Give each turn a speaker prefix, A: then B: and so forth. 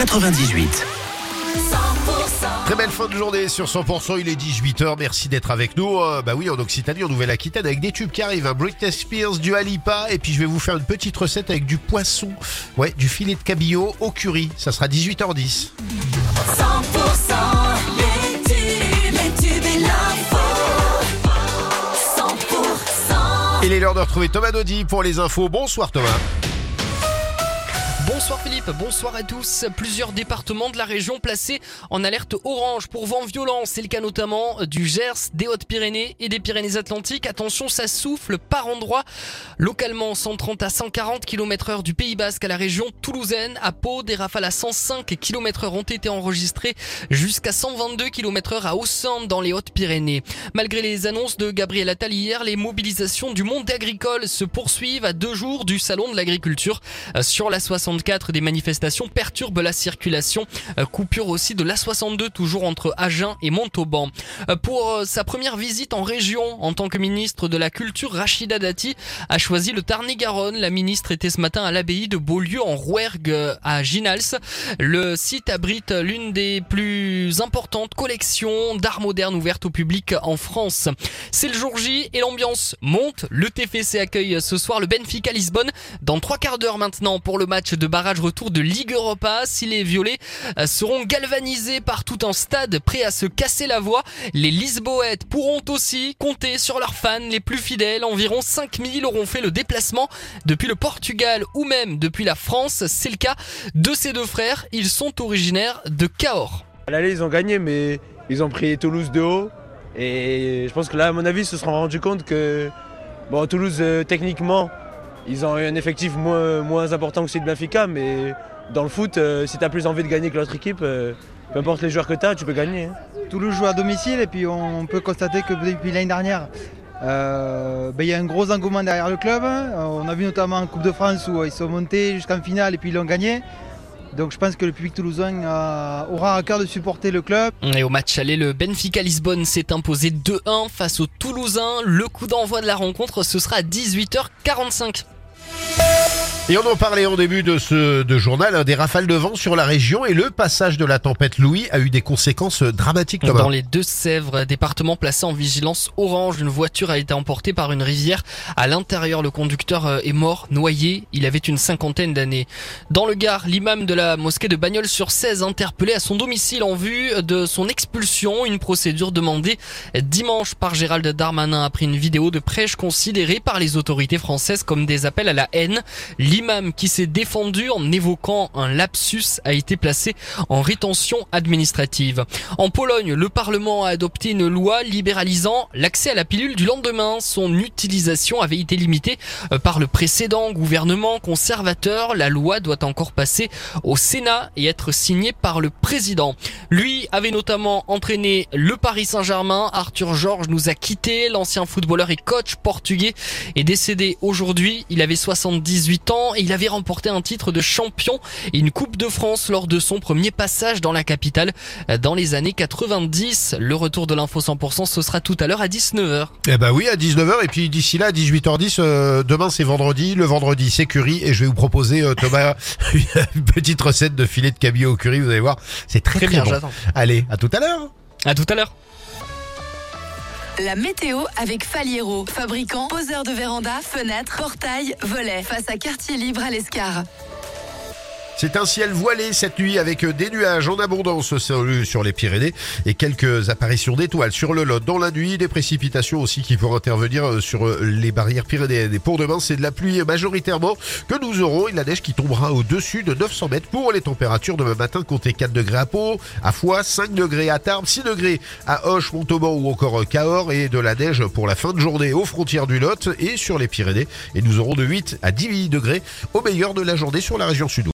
A: 98.
B: Très belle fin de journée sur 100%, il est 18h, merci d'être avec nous. Euh, bah oui, en Occitanie, en Nouvelle-Aquitaine, avec des tubes qui arrivent, un Britney Spears, du Alipa, et puis je vais vous faire une petite recette avec du poisson, ouais, du filet de cabillaud au curry, ça sera 18h10.
C: 100% les tubes, les tubes et l'info. 100%
B: Il est l'heure de retrouver Thomas Dodi pour les infos. Bonsoir Thomas.
D: Bonsoir Philippe, bonsoir à tous. Plusieurs départements de la région placés en alerte orange pour vent violent. C'est le cas notamment du Gers, des Hautes-Pyrénées et des Pyrénées-Atlantiques. Attention, ça souffle par endroits. Localement, 130 à 140 km heure du Pays Basque à la région toulousaine. À Pau, des rafales à 105 km heure ont été enregistrées jusqu'à 122 km heure à Aussande dans les Hautes-Pyrénées. Malgré les annonces de Gabriel Attal hier, les mobilisations du monde agricole se poursuivent à deux jours du Salon de l'agriculture. Euh, Sur la 64, des manifestations perturbent la circulation. Euh, Coupure aussi de l'A62, toujours entre Agen et Montauban. Euh, Pour euh, sa première visite en région, en tant que ministre de la Culture, Rachida Dati a choisi le Tarn-et-Garonne. La ministre était ce matin à l'abbaye de Beaulieu en Rouergue à Ginals. Le site abrite l'une des plus importantes collections d'art moderne ouvertes au public en France. C'est le jour J et l'ambiance monte. Le TFC accueille ce soir le Benfica Lisbonne dans trois quarts d'heure maintenant pour le match de barrage retour de Ligue Europa. Si les violets euh, seront galvanisés par tout un stade prêt à se casser la voix, les Lisboètes pourront aussi compter sur leurs fans les plus fidèles. Environ 5000 auront fait le déplacement depuis le Portugal ou même depuis la France. C'est le cas de ces deux frères. Ils sont originaires de Cahors.
E: À ils ont gagné, mais ils ont pris Toulouse de haut. Et je pense que là, à mon avis, ils se seront rendus compte que bon, Toulouse, euh, techniquement, ils ont un effectif moins, moins important que celui de Benfica, mais dans le foot, euh, si tu as plus envie de gagner que l'autre équipe, euh, peu importe les joueurs que tu as, tu peux gagner. hein.
F: Toulouse joue à domicile et puis on peut constater que depuis l'année dernière, euh, ben, il y a un gros engouement derrière le club. Euh, On a vu notamment en Coupe de France où ils sont montés jusqu'en finale et puis ils l'ont gagné. Donc je pense que le public toulousain aura à cœur de supporter le club.
D: Et au match aller, le Benfica Lisbonne s'est imposé 2-1 face aux Toulousains. Le coup d'envoi de la rencontre, ce sera à 18h45.
B: Et on en parlait en début de ce de journal, hein, des rafales de vent sur la région et le passage de la tempête Louis a eu des conséquences dramatiques Thomas.
D: Dans les Deux-Sèvres, département placé en vigilance orange, une voiture a été emportée par une rivière. À l'intérieur, le conducteur euh, est mort, noyé. Il avait une cinquantaine d'années. Dans le Gard, l'imam de la mosquée de Bagnols-sur-Cèze interpellé à son domicile en vue de son expulsion. Une procédure demandée dimanche par Gérald Darmanin après une vidéo de prêche considérée par les autorités françaises comme des appels à la haine. L'imam qui s'est défendu en évoquant un lapsus a été placé en rétention administrative. En Pologne, le Parlement a adopté une loi libéralisant l'accès à la pilule du lendemain. Son utilisation avait été limitée euh, par le précédent gouvernement conservateur. La loi doit encore passer au Sénat et être signée par le président. Lui avait notamment entraîné le Paris Saint-Germain. Arthur Georges nous a quitté. L'ancien footballeur et coach portugais est décédé aujourd'hui. Il avait 78 ans et il avait remporté un titre de champion et une Coupe de France lors de son premier passage dans la capitale euh, dans les années 90. Le retour de l'info 100%, ce sera tout à l'heure à 19h.
B: Eh ben oui, à 19h et puis d'ici là à 18h10, euh, demain c'est vendredi, le vendredi c'est curry et je vais vous proposer euh, Thomas une petite recette de filet de cabillaud au curry, vous allez voir, c'est très très,
D: Très bien,
B: bon. Allez, à tout à l'heure.
D: À tout à l'heure.
C: La météo avec Faliero, fabricant, poseur de véranda, fenêtres, portail, volets, face à quartier libre à l'Escar.
B: C'est un ciel voilé cette nuit avec euh, des nuages en abondance sur les Pyrénées et quelques apparitions d'étoiles sur le Lot. Dans la nuit, des précipitations aussi qui pourraient intervenir euh, sur euh, les barrières pyrénéennes. Et pour demain, c'est de la pluie majoritairement que nous aurons et la neige qui tombera au-dessus de 900 mètres pour les températures demain matin. Comptez 4 degrés à Pau, à Foix, 5 degrés à Tarbes, 6 degrés à Hoche, Montauban ou encore Cahors et de la neige pour la fin de journée aux frontières du Lot et sur les Pyrénées. Et nous aurons de 8 à 10 degrés au meilleur de la journée sur la région sud